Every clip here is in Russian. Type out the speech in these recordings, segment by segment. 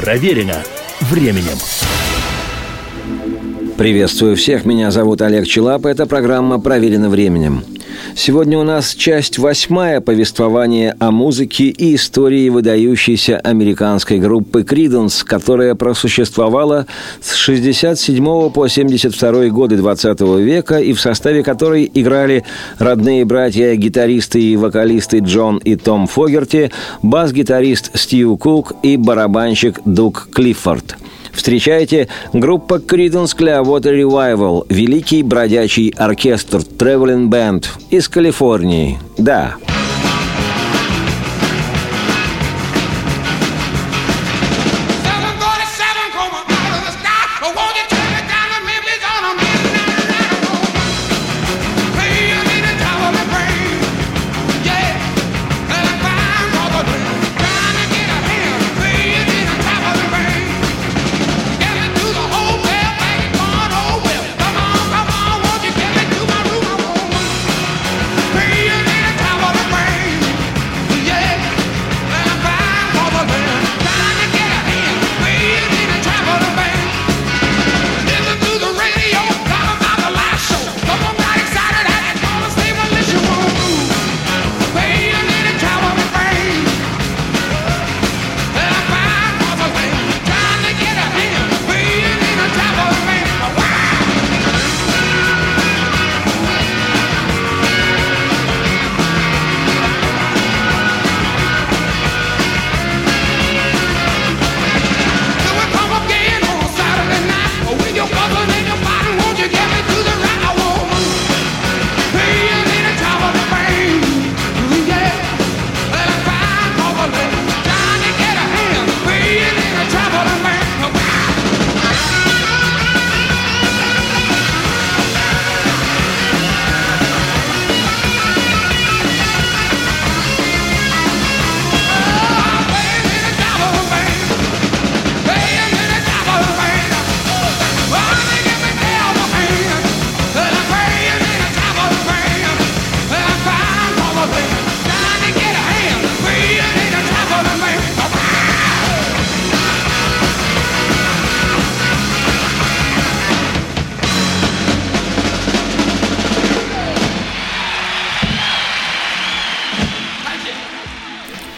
Проверено временем. Приветствую всех, меня зовут Олег Челап, это программа «Проверено временем». Сегодня у нас часть восьмая повествования о музыке и истории выдающейся американской группы Криденс, которая просуществовала с 67 по 72 годы 20 века и в составе которой играли родные братья, гитаристы и вокалисты Джон и Том Фогерти, бас-гитарист Стив Кук и барабанщик Дук Клиффорд – Встречайте группа Creedence Clearwater Revival, великий бродячий оркестр Traveling Band из Калифорнии. Да. Да.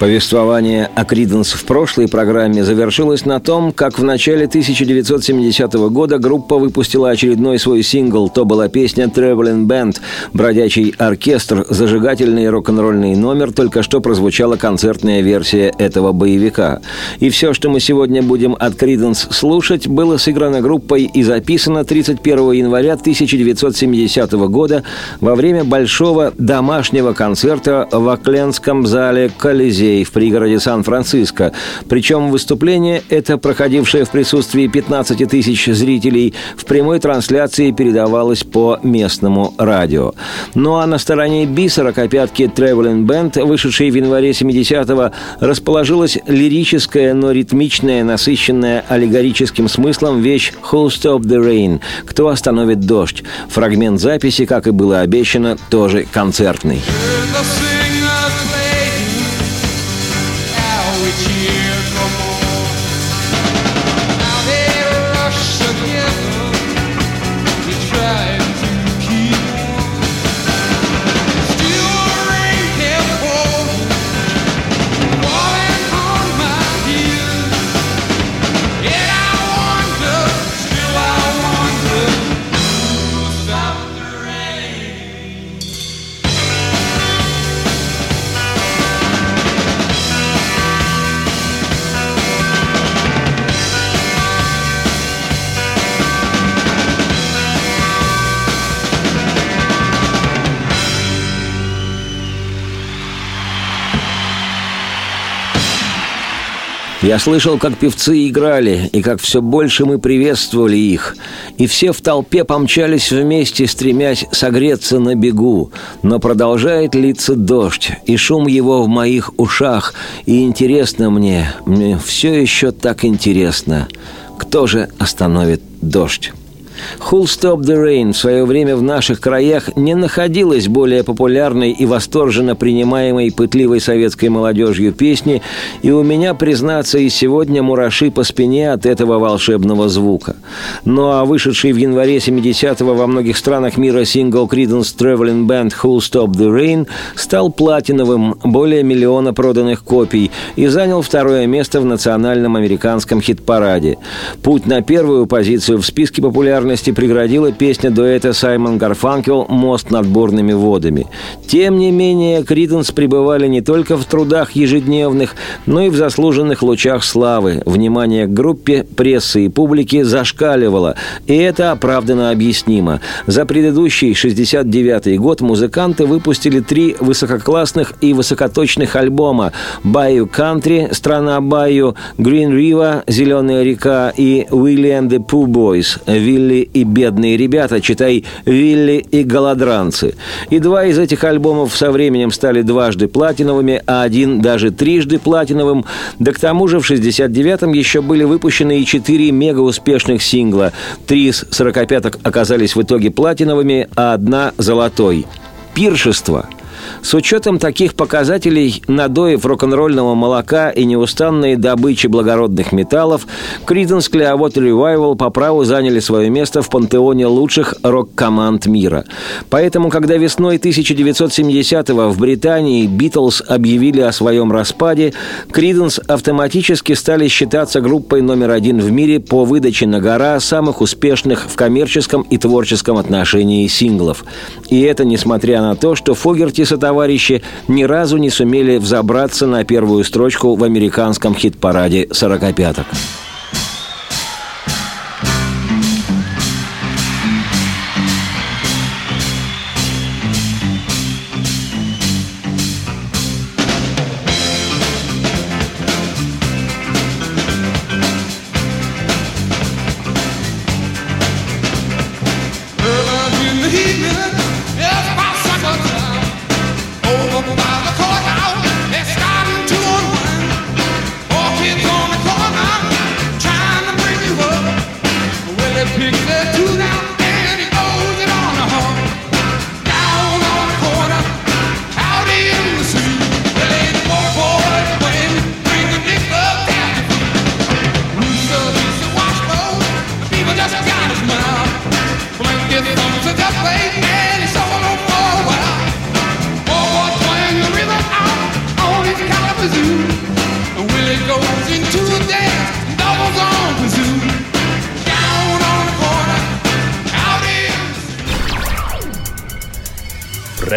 Повествование о Криденс в прошлой программе завершилось на том, как в начале 1970 года группа выпустила очередной свой сингл. То была песня «Traveling Band», «Бродячий оркестр», зажигательный рок-н-ролльный номер, только что прозвучала концертная версия этого боевика. И все, что мы сегодня будем от Криденс слушать, было сыграно группой и записано 31 января 1970 года во время большого домашнего концерта в Окленском зале Колизея музей в пригороде Сан-Франциско. Причем выступление это, проходившее в присутствии 15 тысяч зрителей, в прямой трансляции передавалось по местному радио. Ну а на стороне Би «Сорокопятки Traveling Band», вышедшей в январе 70-го, расположилась лирическая, но ритмичная, насыщенная аллегорическим смыслом вещь «Who Stop the Rain?» «Кто остановит дождь?» Фрагмент записи, как и было обещано, тоже концертный. cheer, come on. Я слышал, как певцы играли, и как все больше мы приветствовали их. И все в толпе помчались вместе, стремясь согреться на бегу. Но продолжает литься дождь, и шум его в моих ушах. И интересно мне, мне все еще так интересно, кто же остановит дождь? «Who'll Stop the Rain» в свое время в наших краях не находилась более популярной и восторженно принимаемой пытливой советской молодежью песни, и у меня, признаться, и сегодня мураши по спине от этого волшебного звука. Ну а вышедший в январе 70-го во многих странах мира сингл Creedence Traveling Band «Who'll Stop the Rain» стал платиновым, более миллиона проданных копий, и занял второе место в национальном американском хит-параде. Путь на первую позицию в списке популярности преградила песня дуэта Саймон Гарфанкел «Мост над бурными водами». Тем не менее, Криденс пребывали не только в трудах ежедневных, но и в заслуженных лучах славы. Внимание к группе, прессы и публики зашкаливало, и это оправданно объяснимо. За предыдущий 69-й год музыканты выпустили три высококлассных и высокоточных альбома «Bayou Country», «Страна Байю», «Green River», «Зеленая река» и «William the Pooh Boys», «Вилли и бедные ребята», читай «Вилли и голодранцы». И два из этих альбомов со временем стали дважды платиновыми, а один даже трижды платиновым. Да к тому же в 69-м еще были выпущены и четыре мега успешных сингла. Три из 45 оказались в итоге платиновыми, а одна – золотой. «Пиршество» – с учетом таких показателей, надоев рок-н-ролльного молока и неустанной добычи благородных металлов, Creedence Clearwater Revival по праву заняли свое место в пантеоне лучших рок-команд мира. Поэтому, когда весной 1970-го в Британии Битлз объявили о своем распаде, Creedence автоматически стали считаться группой номер один в мире по выдаче на гора самых успешных в коммерческом и творческом отношении синглов. И это несмотря на то, что Фогерти сотоварищи ни разу не сумели взобраться на первую строчку в американском хит-параде «сорокопяток».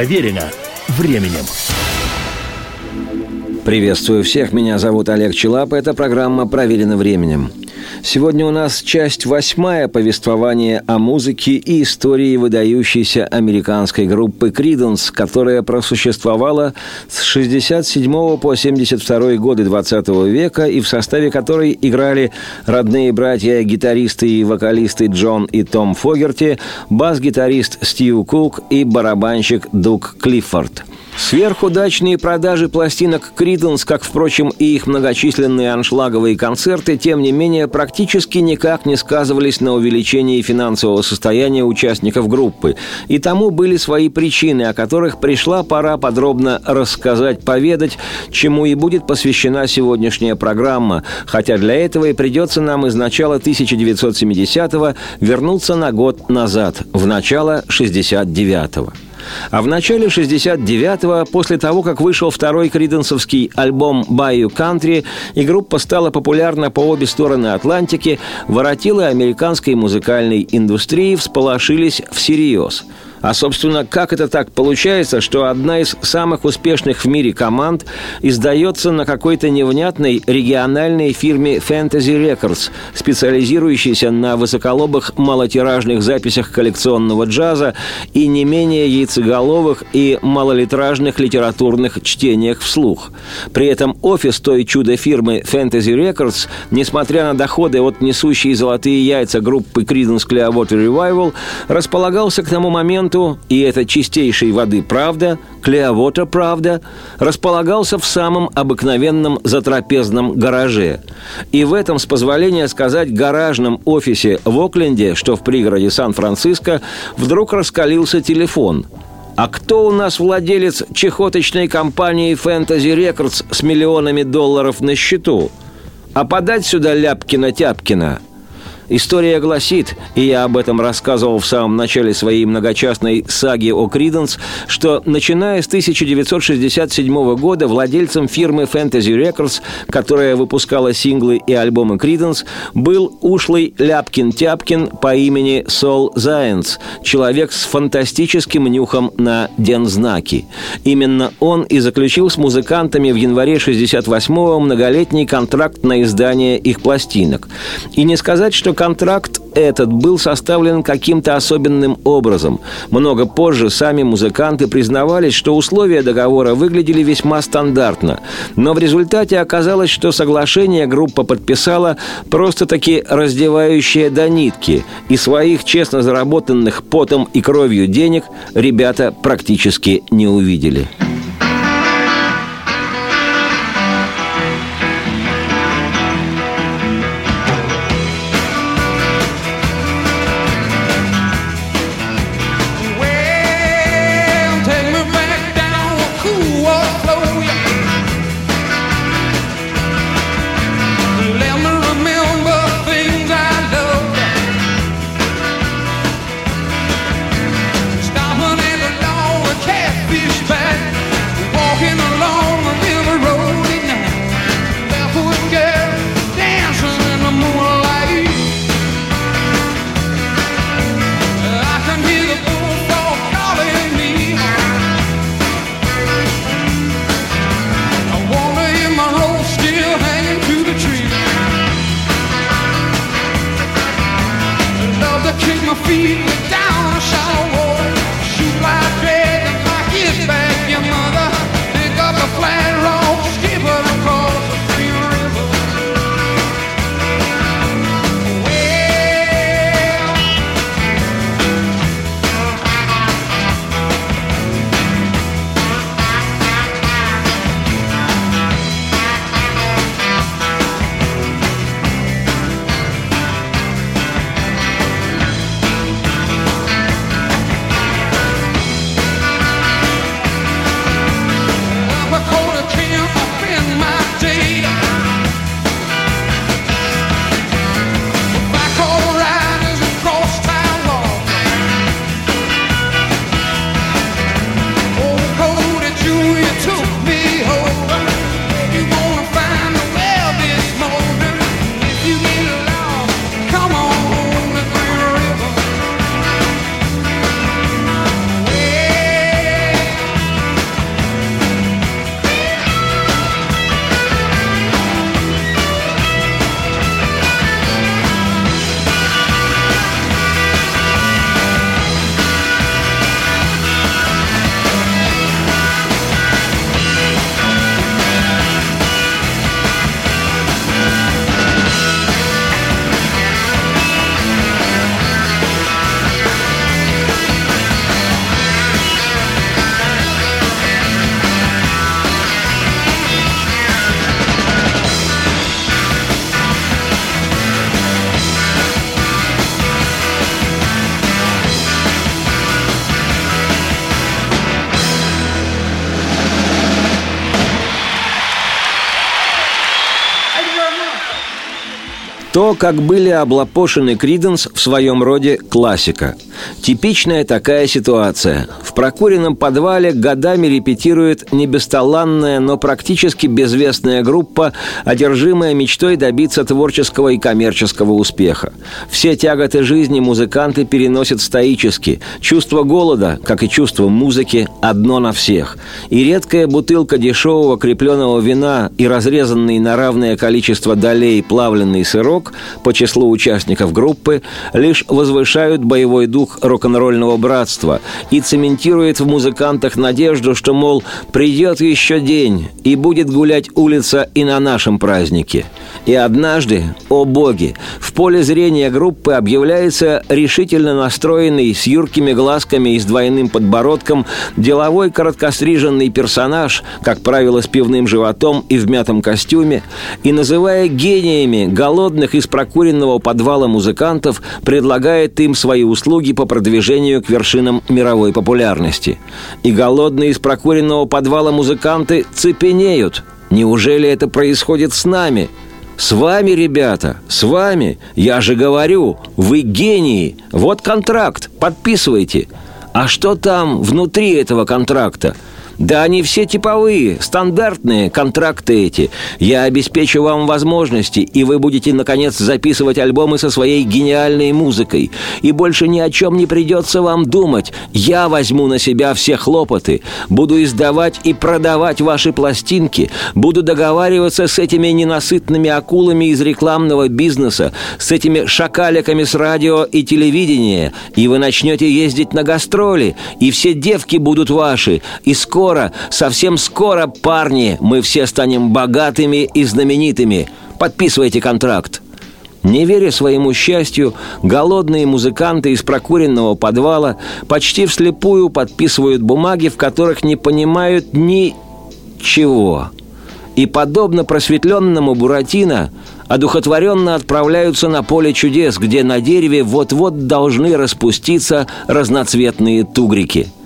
Проверено временем. Приветствую всех, меня зовут Олег Челап, это программа «Проверено временем». Сегодня у нас часть восьмая повествования о музыке и истории выдающейся американской группы «Криденс», которая просуществовала с 67 по 72 годы 20 века и в составе которой играли родные братья, гитаристы и вокалисты Джон и Том Фогерти, бас-гитарист Стив Кук и барабанщик Дук Клиффорд – Сверхудачные продажи пластинок «Криденс», как, впрочем, и их многочисленные аншлаговые концерты, тем не менее, практически никак не сказывались на увеличении финансового состояния участников группы. И тому были свои причины, о которых пришла пора подробно рассказать, поведать, чему и будет посвящена сегодняшняя программа, хотя для этого и придется нам из начала 1970-го вернуться на год назад, в начало 69-го. А в начале 69-го, после того, как вышел второй криденсовский альбом «Bayou Country», и группа стала популярна по обе стороны Атлантики, воротилы американской музыкальной индустрии всполошились всерьез – а, собственно, как это так получается, что одна из самых успешных в мире команд издается на какой-то невнятной региональной фирме Fantasy Records, специализирующейся на высоколобых малотиражных записях коллекционного джаза и не менее яйцеголовых и малолитражных литературных чтениях вслух. При этом офис той чудо-фирмы Fantasy Records, несмотря на доходы от несущей золотые яйца группы Creedence Clearwater Revival, располагался к тому моменту музыканту, и это чистейшей воды правда, Клеовота правда, располагался в самом обыкновенном затрапезном гараже. И в этом, с позволения сказать, гаражном офисе в Окленде, что в пригороде Сан-Франциско, вдруг раскалился телефон – а кто у нас владелец чехоточной компании Fantasy Records с миллионами долларов на счету? А подать сюда Ляпкина-Тяпкина – История гласит, и я об этом рассказывал в самом начале своей многочастной саги о Криденс, что начиная с 1967 года владельцем фирмы Fantasy Records, которая выпускала синглы и альбомы Криденс, был ушлый Ляпкин-Тяпкин по имени Сол Зайенс, человек с фантастическим нюхом на дензнаки. Именно он и заключил с музыкантами в январе 68-го многолетний контракт на издание их пластинок. И не сказать, что контракт этот был составлен каким-то особенным образом. Много позже сами музыканты признавались, что условия договора выглядели весьма стандартно. Но в результате оказалось, что соглашение группа подписала просто-таки раздевающее до нитки, и своих честно заработанных потом и кровью денег ребята практически не увидели. То, как были облапошены Криденс, в своем роде классика. Типичная такая ситуация. В прокуренном подвале годами репетирует не бесталанная, но практически безвестная группа, одержимая мечтой добиться творческого и коммерческого успеха. Все тяготы жизни музыканты переносят стоически. Чувство голода, как и чувство музыки, одно на всех. И редкая бутылка дешевого крепленного вина и разрезанный на равное количество долей плавленный сырок по числу участников группы лишь возвышают боевой дух рок-н-ролльного братства и цементирует в музыкантах надежду, что, мол, придет еще день и будет гулять улица и на нашем празднике. И однажды, о боги, в поле зрения группы объявляется решительно настроенный с юркими глазками и с двойным подбородком деловой короткостриженный персонаж, как правило, с пивным животом и в мятом костюме, и, называя гениями голодных из прокуренного подвала музыкантов, предлагает им свои услуги по продвижению к вершинам мировой популярности. И голодные из прокуренного подвала музыканты цепенеют. Неужели это происходит с нами – с вами, ребята, с вами. Я же говорю, вы гении. Вот контракт, подписывайте. А что там внутри этого контракта? Да они все типовые, стандартные контракты эти. Я обеспечу вам возможности, и вы будете, наконец, записывать альбомы со своей гениальной музыкой. И больше ни о чем не придется вам думать. Я возьму на себя все хлопоты. Буду издавать и продавать ваши пластинки. Буду договариваться с этими ненасытными акулами из рекламного бизнеса, с этими шакаликами с радио и телевидения. И вы начнете ездить на гастроли, и все девки будут ваши. И скоро скоро, совсем скоро, парни, мы все станем богатыми и знаменитыми. Подписывайте контракт. Не веря своему счастью, голодные музыканты из прокуренного подвала почти вслепую подписывают бумаги, в которых не понимают ничего. И, подобно просветленному Буратино, одухотворенно отправляются на поле чудес, где на дереве вот-вот должны распуститься разноцветные тугрики –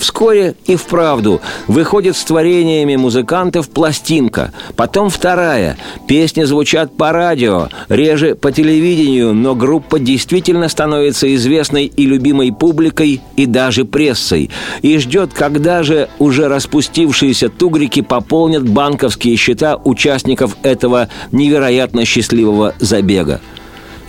Вскоре и вправду выходит с творениями музыкантов пластинка, потом вторая. Песни звучат по радио, реже по телевидению, но группа действительно становится известной и любимой публикой, и даже прессой. И ждет, когда же уже распустившиеся тугрики пополнят банковские счета участников этого невероятно счастливого забега.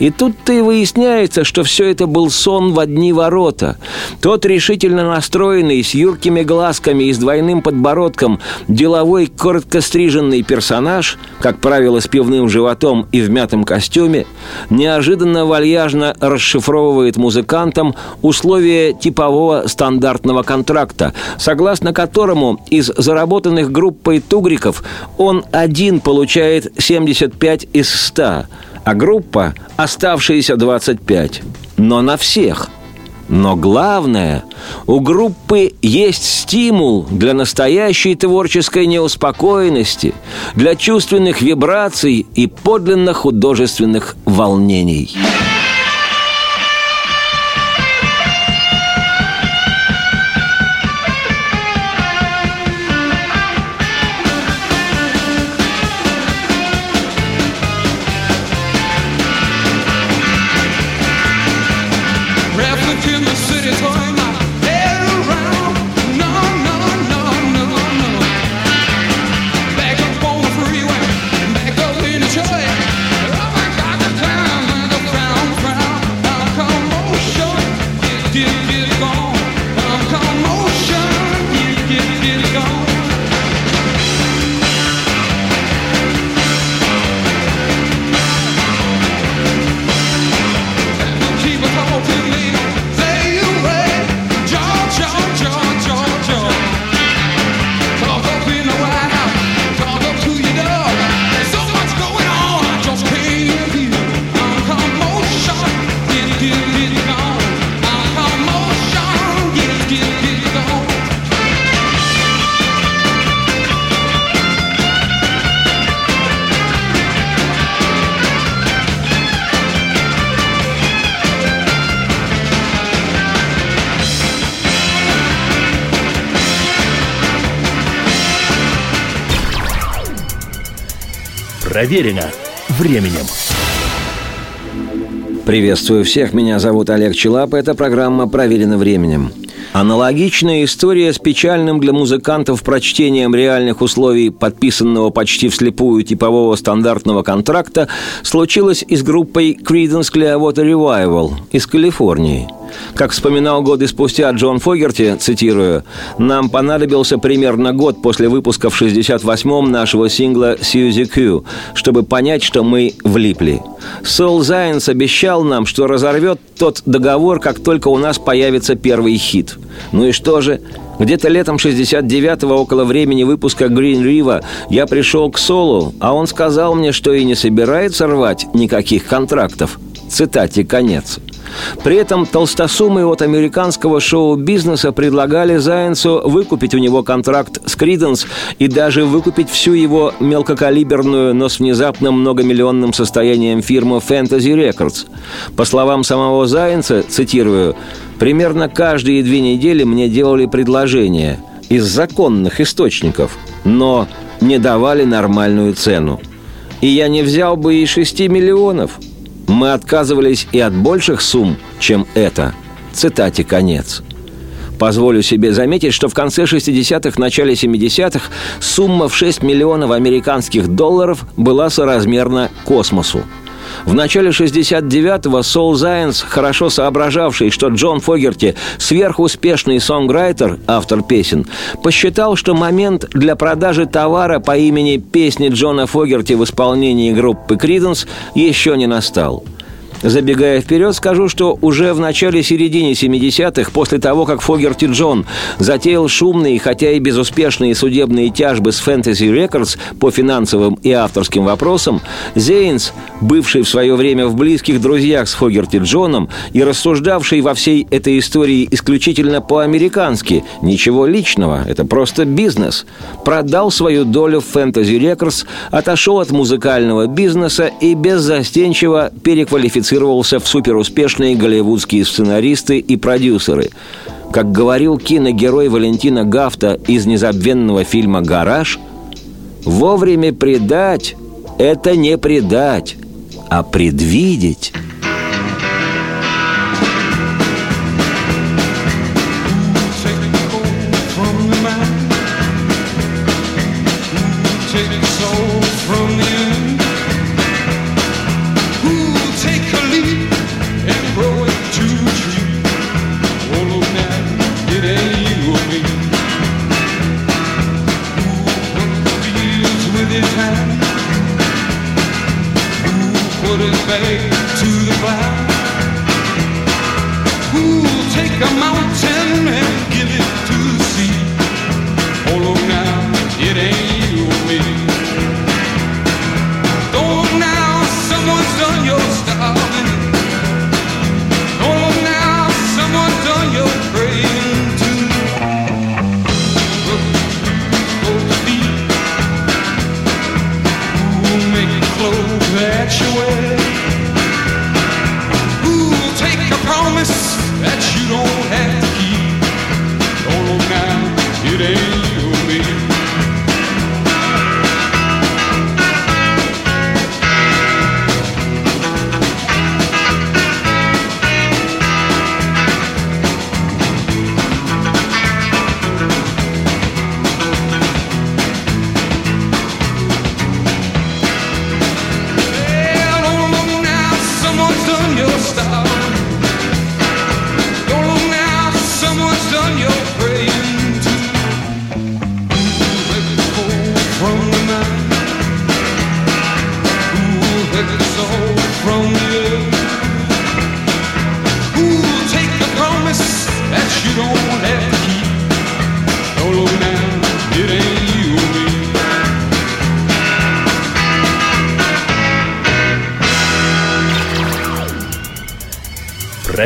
И тут-то и выясняется, что все это был сон в одни ворота. Тот решительно настроенный, с юркими глазками и с двойным подбородком, деловой короткостриженный персонаж, как правило, с пивным животом и в мятом костюме, неожиданно вальяжно расшифровывает музыкантам условия типового стандартного контракта, согласно которому из заработанных группой тугриков он один получает 75 из 100, а группа – оставшиеся 25. Но на всех. Но главное, у группы есть стимул для настоящей творческой неуспокоенности, для чувственных вибраций и подлинно художественных волнений. Проверено временем. Приветствую всех, меня зовут Олег Челап, это программа «Проверено временем». Аналогичная история с печальным для музыкантов прочтением реальных условий подписанного почти вслепую типового стандартного контракта случилась и с группой Creedence Clearwater Revival из Калифорнии – Как вспоминал годы спустя Джон Фогерти, цитирую, «Нам понадобился примерно год после выпуска в 68-м нашего сингла «Сьюзи Кью», чтобы понять, что мы влипли. Сол Зайнс обещал нам, что разорвет тот договор, как только у нас появится первый хит. Ну и что же? Где-то летом 69-го, около времени выпуска Green River, я пришел к Солу, а он сказал мне, что и не собирается рвать никаких контрактов. Цитате конец. При этом толстосумы от американского шоу-бизнеса предлагали Зайенсу выкупить у него контракт с Криденс и даже выкупить всю его мелкокалиберную, но с внезапным многомиллионным состоянием фирму Fantasy Records. По словам самого Зайенса, цитирую, «Примерно каждые две недели мне делали предложение из законных источников, но не давали нормальную цену. И я не взял бы и шести миллионов – мы отказывались и от больших сумм, чем это. Цитате конец. Позволю себе заметить, что в конце 60-х, начале 70-х сумма в 6 миллионов американских долларов была соразмерна космосу – в начале 69-го Сол Зайенс, хорошо соображавший, что Джон Фогерти – сверхуспешный сонграйтер, автор песен, посчитал, что момент для продажи товара по имени «Песни Джона Фогерти» в исполнении группы «Криденс» еще не настал – Забегая вперед, скажу, что уже в начале-середине 70-х, после того, как Фогерти Джон затеял шумные, хотя и безуспешные судебные тяжбы с Fantasy Records по финансовым и авторским вопросам, Зейнс, бывший в свое время в близких друзьях с Фогерти Джоном и рассуждавший во всей этой истории исключительно по-американски, ничего личного, это просто бизнес, продал свою долю в Fantasy Records, отошел от музыкального бизнеса и беззастенчиво переквалифицировал квалифицировался в суперуспешные голливудские сценаристы и продюсеры. Как говорил киногерой Валентина Гафта из незабвенного фильма «Гараж», «Вовремя предать – это не предать, а предвидеть».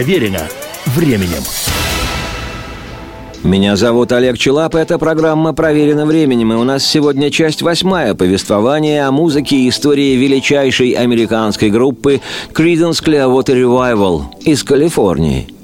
Проверено временем. Меня зовут Олег Челап, это программа «Проверено временем», и у нас сегодня часть восьмая повествования о музыке и истории величайшей американской группы Creedence Clearwater Revival из Калифорнии –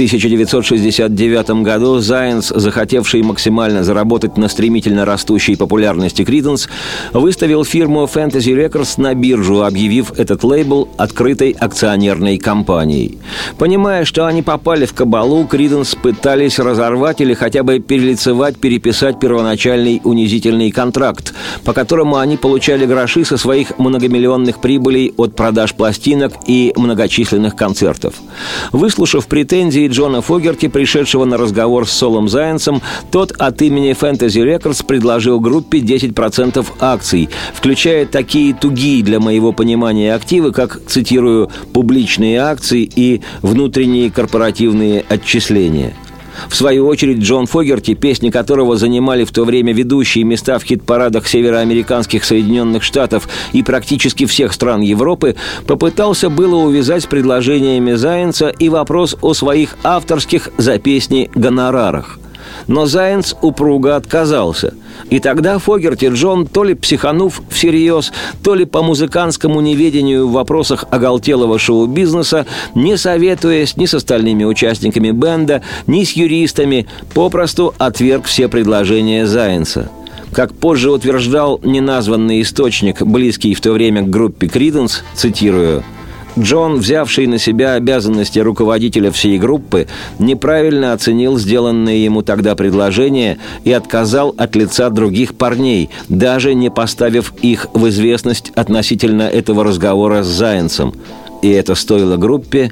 1969 году Зайнс, захотевший максимально заработать на стремительно растущей популярности Криденс, выставил фирму Fantasy Records на биржу, объявив этот лейбл открытой акционерной компанией. Понимая, что они попали в кабалу, Криденс пытались разорвать или хотя бы перелицевать, переписать первоначальный унизительный контракт, по которому они получали гроши со своих многомиллионных прибылей от продаж пластинок и многочисленных концертов. Выслушав претензии Джона Фогерти, пришедшего на разговор с Солом Зайенсом, тот от имени Fantasy Records предложил группе 10% акций, включая такие тугие для моего понимания активы, как, цитирую, «публичные акции» и «внутренние корпоративные отчисления». В свою очередь, Джон Фогерти, песни которого занимали в то время ведущие места в хит-парадах североамериканских Соединенных Штатов и практически всех стран Европы, попытался было увязать с предложениями Зайенса и вопрос о своих авторских за песни гонорарах. Но Зайенс упруго отказался. И тогда Фогерти Джон, то ли психанув всерьез, то ли по музыкантскому неведению в вопросах оголтелого шоу-бизнеса, не советуясь ни с остальными участниками бенда, ни с юристами, попросту отверг все предложения Зайенса. Как позже утверждал неназванный источник, близкий в то время к группе Криденс, цитирую – Джон, взявший на себя обязанности руководителя всей группы, неправильно оценил сделанные ему тогда предложения и отказал от лица других парней, даже не поставив их в известность относительно этого разговора с Зайенсом. И это стоило группе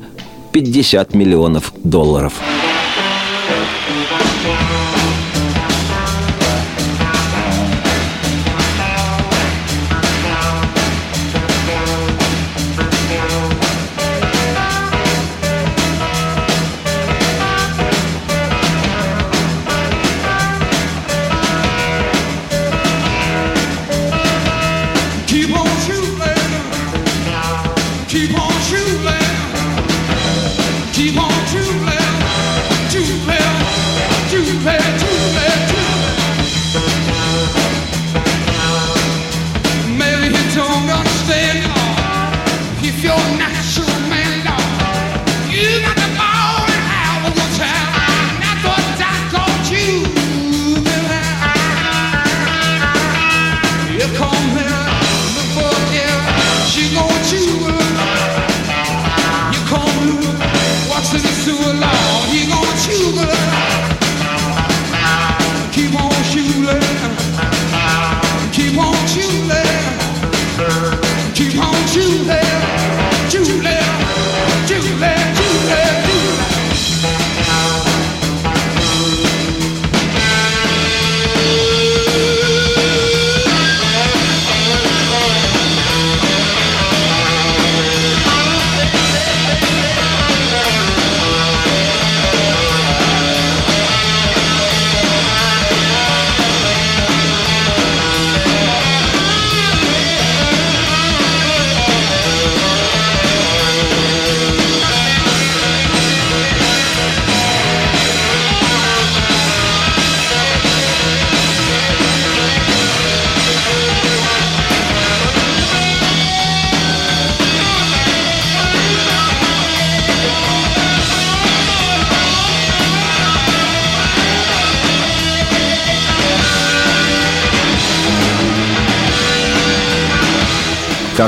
50 миллионов долларов.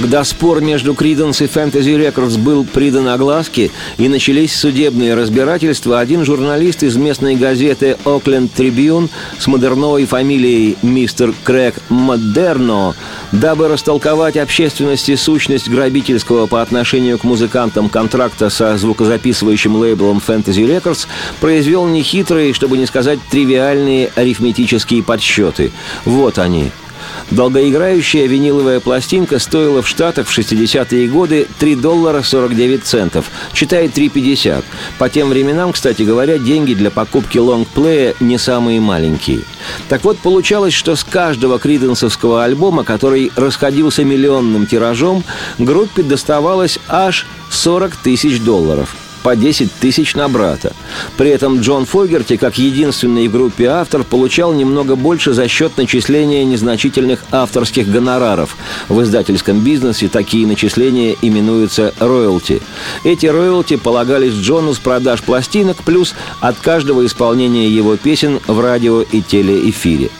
Когда спор между Криденс и Fantasy Records был придан огласке и начались судебные разбирательства, один журналист из местной газеты «Окленд Трибюн» с модерновой фамилией мистер Крэг Модерно, дабы растолковать общественности сущность грабительского по отношению к музыкантам контракта со звукозаписывающим лейблом Fantasy Records, произвел нехитрые, чтобы не сказать тривиальные арифметические подсчеты. Вот они – Долгоиграющая виниловая пластинка стоила в Штатах в 60-е годы 3 доллара 49 центов, читай 3,50. По тем временам, кстати говоря, деньги для покупки лонгплея не самые маленькие. Так вот, получалось, что с каждого криденсовского альбома, который расходился миллионным тиражом, группе доставалось аж 40 тысяч долларов – по 10 тысяч на брата. При этом Джон Фогерти, как единственный в группе автор, получал немного больше за счет начисления незначительных авторских гонораров. В издательском бизнесе такие начисления именуются роялти. Эти роялти полагались Джону с продаж пластинок плюс от каждого исполнения его песен в радио и телеэфире.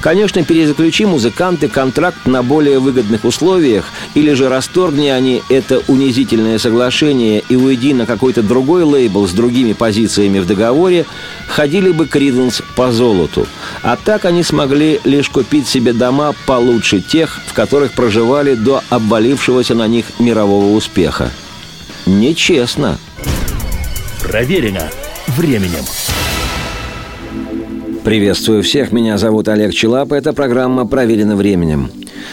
Конечно, перезаключи музыканты контракт на более выгодных условиях, или же расторгни они это унизительное соглашение и уйди на какой-то другой лейбл с другими позициями в договоре, ходили бы Криденс по золоту. А так они смогли лишь купить себе дома получше тех, в которых проживали до обвалившегося на них мирового успеха. Нечестно. Проверено временем. Приветствую всех, меня зовут Олег Челап, это программа «Проверено временем».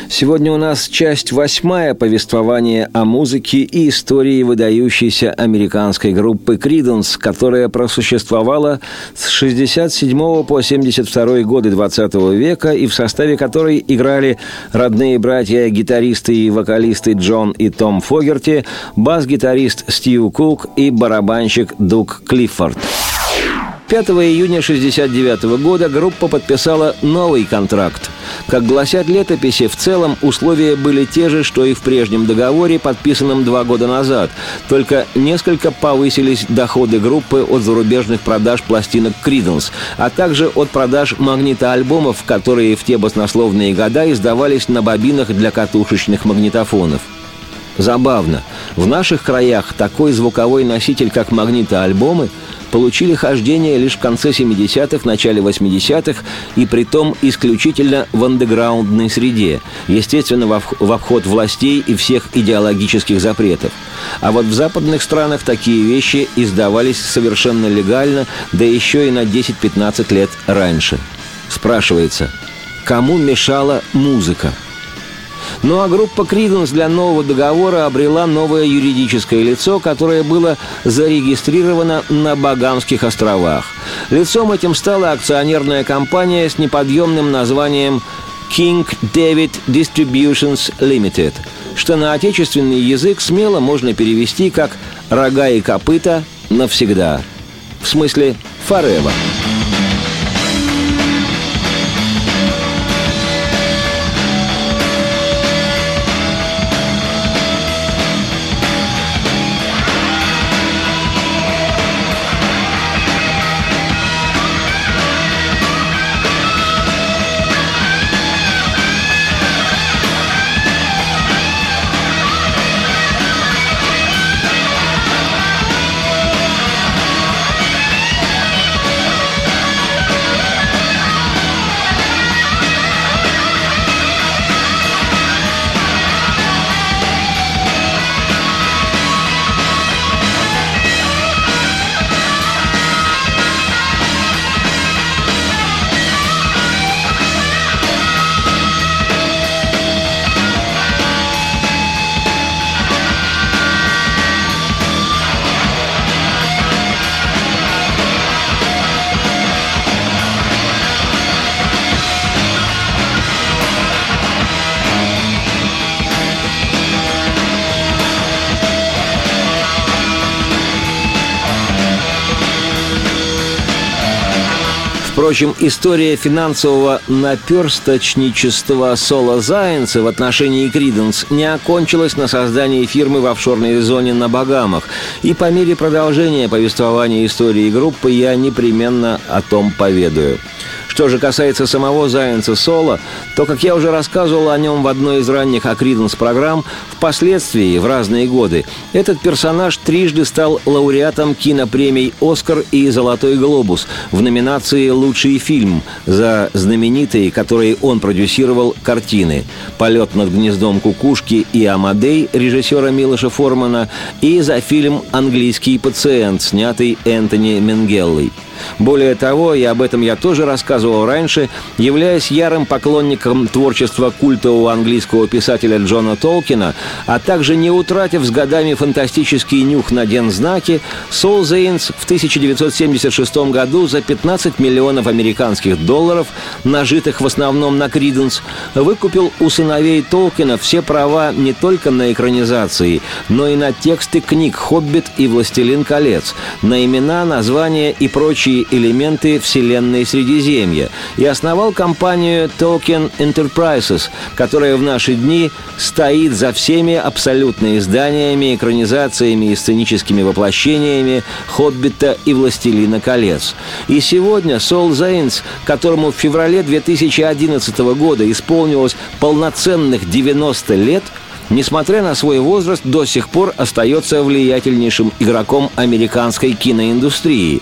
Сегодня у нас часть восьмая повествования о музыке и истории выдающейся американской группы «Криденс», которая просуществовала с 67 по 72 годы 20 века и в составе которой играли родные братья, гитаристы и вокалисты Джон и Том Фогерти, бас-гитарист Стив Кук и барабанщик Дук Клиффорд. 5 июня 1969 года группа подписала новый контракт. Как гласят летописи, в целом условия были те же, что и в прежнем договоре, подписанном два года назад, только несколько повысились доходы группы от зарубежных продаж пластинок «Криденс», а также от продаж магнитоальбомов, которые в те баснословные года издавались на бобинах для катушечных магнитофонов. Забавно. В наших краях такой звуковой носитель, как магнитоальбомы, получили хождение лишь в конце 70-х, начале 80-х, и при том исключительно в андеграундной среде, естественно, в обход властей и всех идеологических запретов. А вот в западных странах такие вещи издавались совершенно легально, да еще и на 10-15 лет раньше. Спрашивается, кому мешала музыка? Ну а группа Криденс для нового договора обрела новое юридическое лицо, которое было зарегистрировано на Багамских островах. Лицом этим стала акционерная компания с неподъемным названием King David Distributions Limited, что на отечественный язык смело можно перевести как «рога и копыта навсегда». В смысле «forever». Впрочем, история финансового наперсточничества Соло Зайенса в отношении Криденс не окончилась на создании фирмы в офшорной зоне на Багамах. И по мере продолжения повествования истории группы я непременно о том поведаю. Что же касается самого Зайенса Соло, то, как я уже рассказывал о нем в одной из ранних Акриденс программ, впоследствии, в разные годы, этот персонаж трижды стал лауреатом кинопремий «Оскар» и «Золотой глобус» в номинации «Лучший фильм» за знаменитые, которые он продюсировал, картины «Полет над гнездом кукушки» и «Амадей» режиссера Милоша Формана и за фильм «Английский пациент», снятый Энтони Менгеллой. Более того, и об этом я тоже рассказывал рассказывал раньше, являясь ярым поклонником творчества культового английского писателя Джона Толкина, а также не утратив с годами фантастический нюх на дензнаки, Сол Зейнс в 1976 году за 15 миллионов американских долларов, нажитых в основном на Криденс, выкупил у сыновей Толкина все права не только на экранизации, но и на тексты книг «Хоббит» и «Властелин колец», на имена, названия и прочие элементы вселенной Средиземья и основал компанию Tolkien Enterprises, которая в наши дни стоит за всеми абсолютно изданиями, экранизациями и сценическими воплощениями «Хоббита» и «Властелина колец». И сегодня Сол Зейнс, которому в феврале 2011 года исполнилось полноценных 90 лет – несмотря на свой возраст, до сих пор остается влиятельнейшим игроком американской киноиндустрии.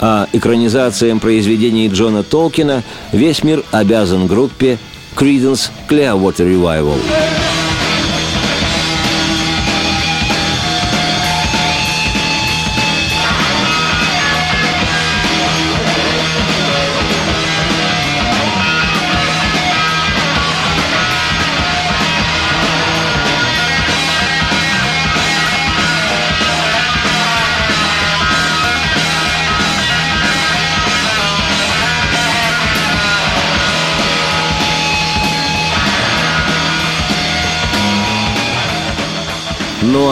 А экранизациям произведений Джона Толкина весь мир обязан группе Creedence Clearwater Revival.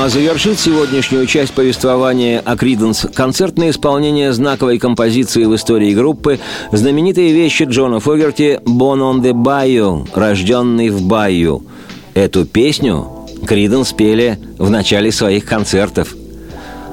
А завершит сегодняшнюю часть повествования о Криденс концертное исполнение знаковой композиции в истории группы знаменитые вещи Джона Фогерти «Born on the Bayou» «Рожденный в Байю». Эту песню Криденс пели в начале своих концертов –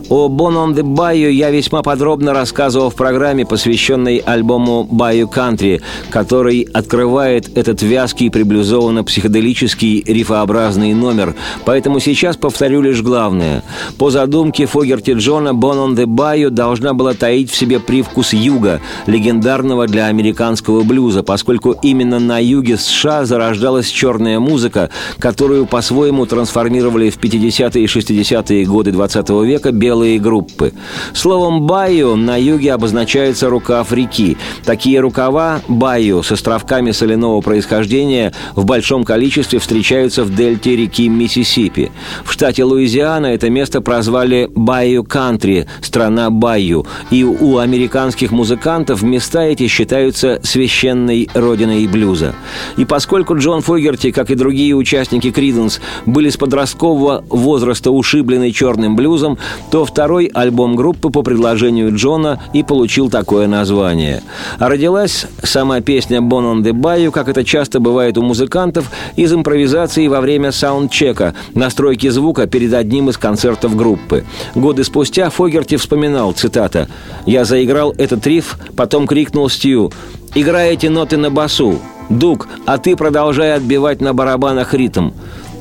о «Bon on the Bayou» я весьма подробно рассказывал в программе, посвященной альбому «Bayou Country», который открывает этот вязкий, приблюзованно-психоделический рифообразный номер. Поэтому сейчас повторю лишь главное. По задумке Фогерти Джона, «Born on the Bayou» должна была таить в себе привкус юга, легендарного для американского блюза, поскольку именно на юге США зарождалась черная музыка, которую по-своему трансформировали в 50-е и 60-е годы 20 века белые белые группы. Словом «байо» на юге обозначается рукав реки. Такие рукава «байо» с островками соляного происхождения в большом количестве встречаются в дельте реки Миссисипи. В штате Луизиана это место прозвали «Байо Кантри» – страна Байо, и у американских музыкантов места эти считаются священной родиной блюза. И поскольку Джон Фогерти, как и другие участники Криденс, были с подросткового возраста ушиблены черным блюзом, то второй альбом группы по предложению Джона и получил такое название. Родилась сама песня «Bon on the Bayou», как это часто бывает у музыкантов, из импровизации во время саундчека, настройки звука перед одним из концертов группы. Годы спустя Фогерти вспоминал, цитата, «Я заиграл этот риф, потом крикнул Стью, «Играй эти ноты на басу! Дуг, а ты продолжай отбивать на барабанах ритм!»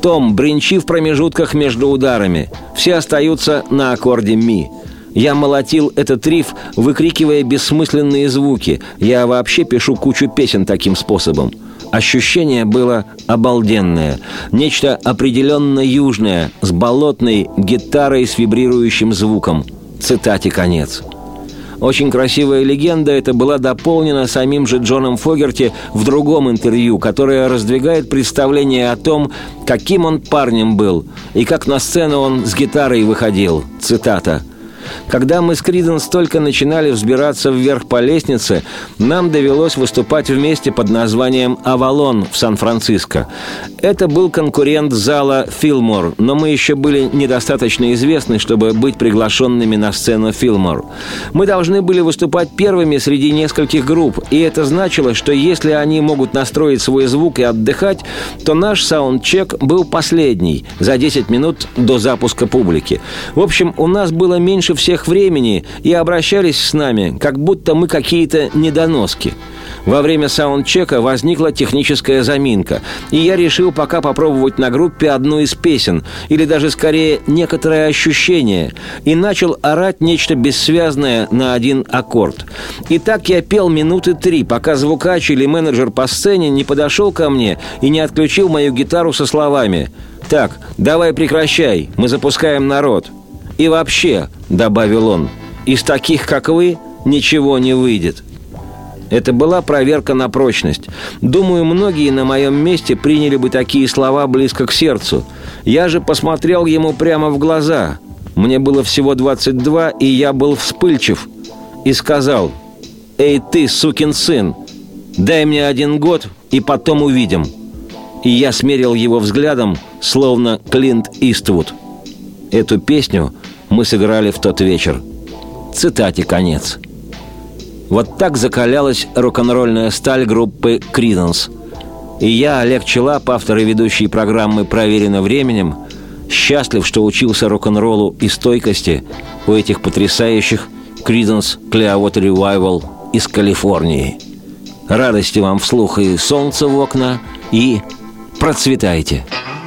Том, бренчи в промежутках между ударами. Все остаются на аккорде ми. Я молотил этот риф, выкрикивая бессмысленные звуки. Я вообще пишу кучу песен таким способом. Ощущение было обалденное. Нечто определенно южное, с болотной гитарой с вибрирующим звуком. Цитате конец. Очень красивая легенда это была дополнена самим же Джоном Фогерти в другом интервью, которое раздвигает представление о том, каким он парнем был и как на сцену он с гитарой выходил. Цитата – когда мы с Криденс только начинали взбираться вверх по лестнице, нам довелось выступать вместе под названием «Авалон» в Сан-Франциско. Это был конкурент зала «Филмор», но мы еще были недостаточно известны, чтобы быть приглашенными на сцену «Филмор». Мы должны были выступать первыми среди нескольких групп, и это значило, что если они могут настроить свой звук и отдыхать, то наш саундчек был последний, за 10 минут до запуска публики. В общем, у нас было меньше всех времени и обращались с нами, как будто мы какие-то недоноски. Во время саундчека возникла техническая заминка, и я решил пока попробовать на группе одну из песен, или даже скорее некоторое ощущение, и начал орать нечто бессвязное на один аккорд. И так я пел минуты три, пока звукач или менеджер по сцене не подошел ко мне и не отключил мою гитару со словами «Так, давай прекращай, мы запускаем народ». И вообще, добавил он, из таких, как вы, ничего не выйдет. Это была проверка на прочность. Думаю, многие на моем месте приняли бы такие слова близко к сердцу. Я же посмотрел ему прямо в глаза. Мне было всего 22, и я был вспыльчив. И сказал, «Эй ты, сукин сын, дай мне один год, и потом увидим». И я смерил его взглядом, словно Клинт Иствуд. Эту песню мы сыграли в тот вечер. Цитате конец. Вот так закалялась рок-н-ролльная сталь группы «Криденс». И я, Олег Челап, автор и ведущий программы «Проверено временем», счастлив, что учился рок-н-роллу и стойкости у этих потрясающих «Криденс Clearwater Revival» из Калифорнии. Радости вам вслух и солнца в окна, и процветайте! Процветайте!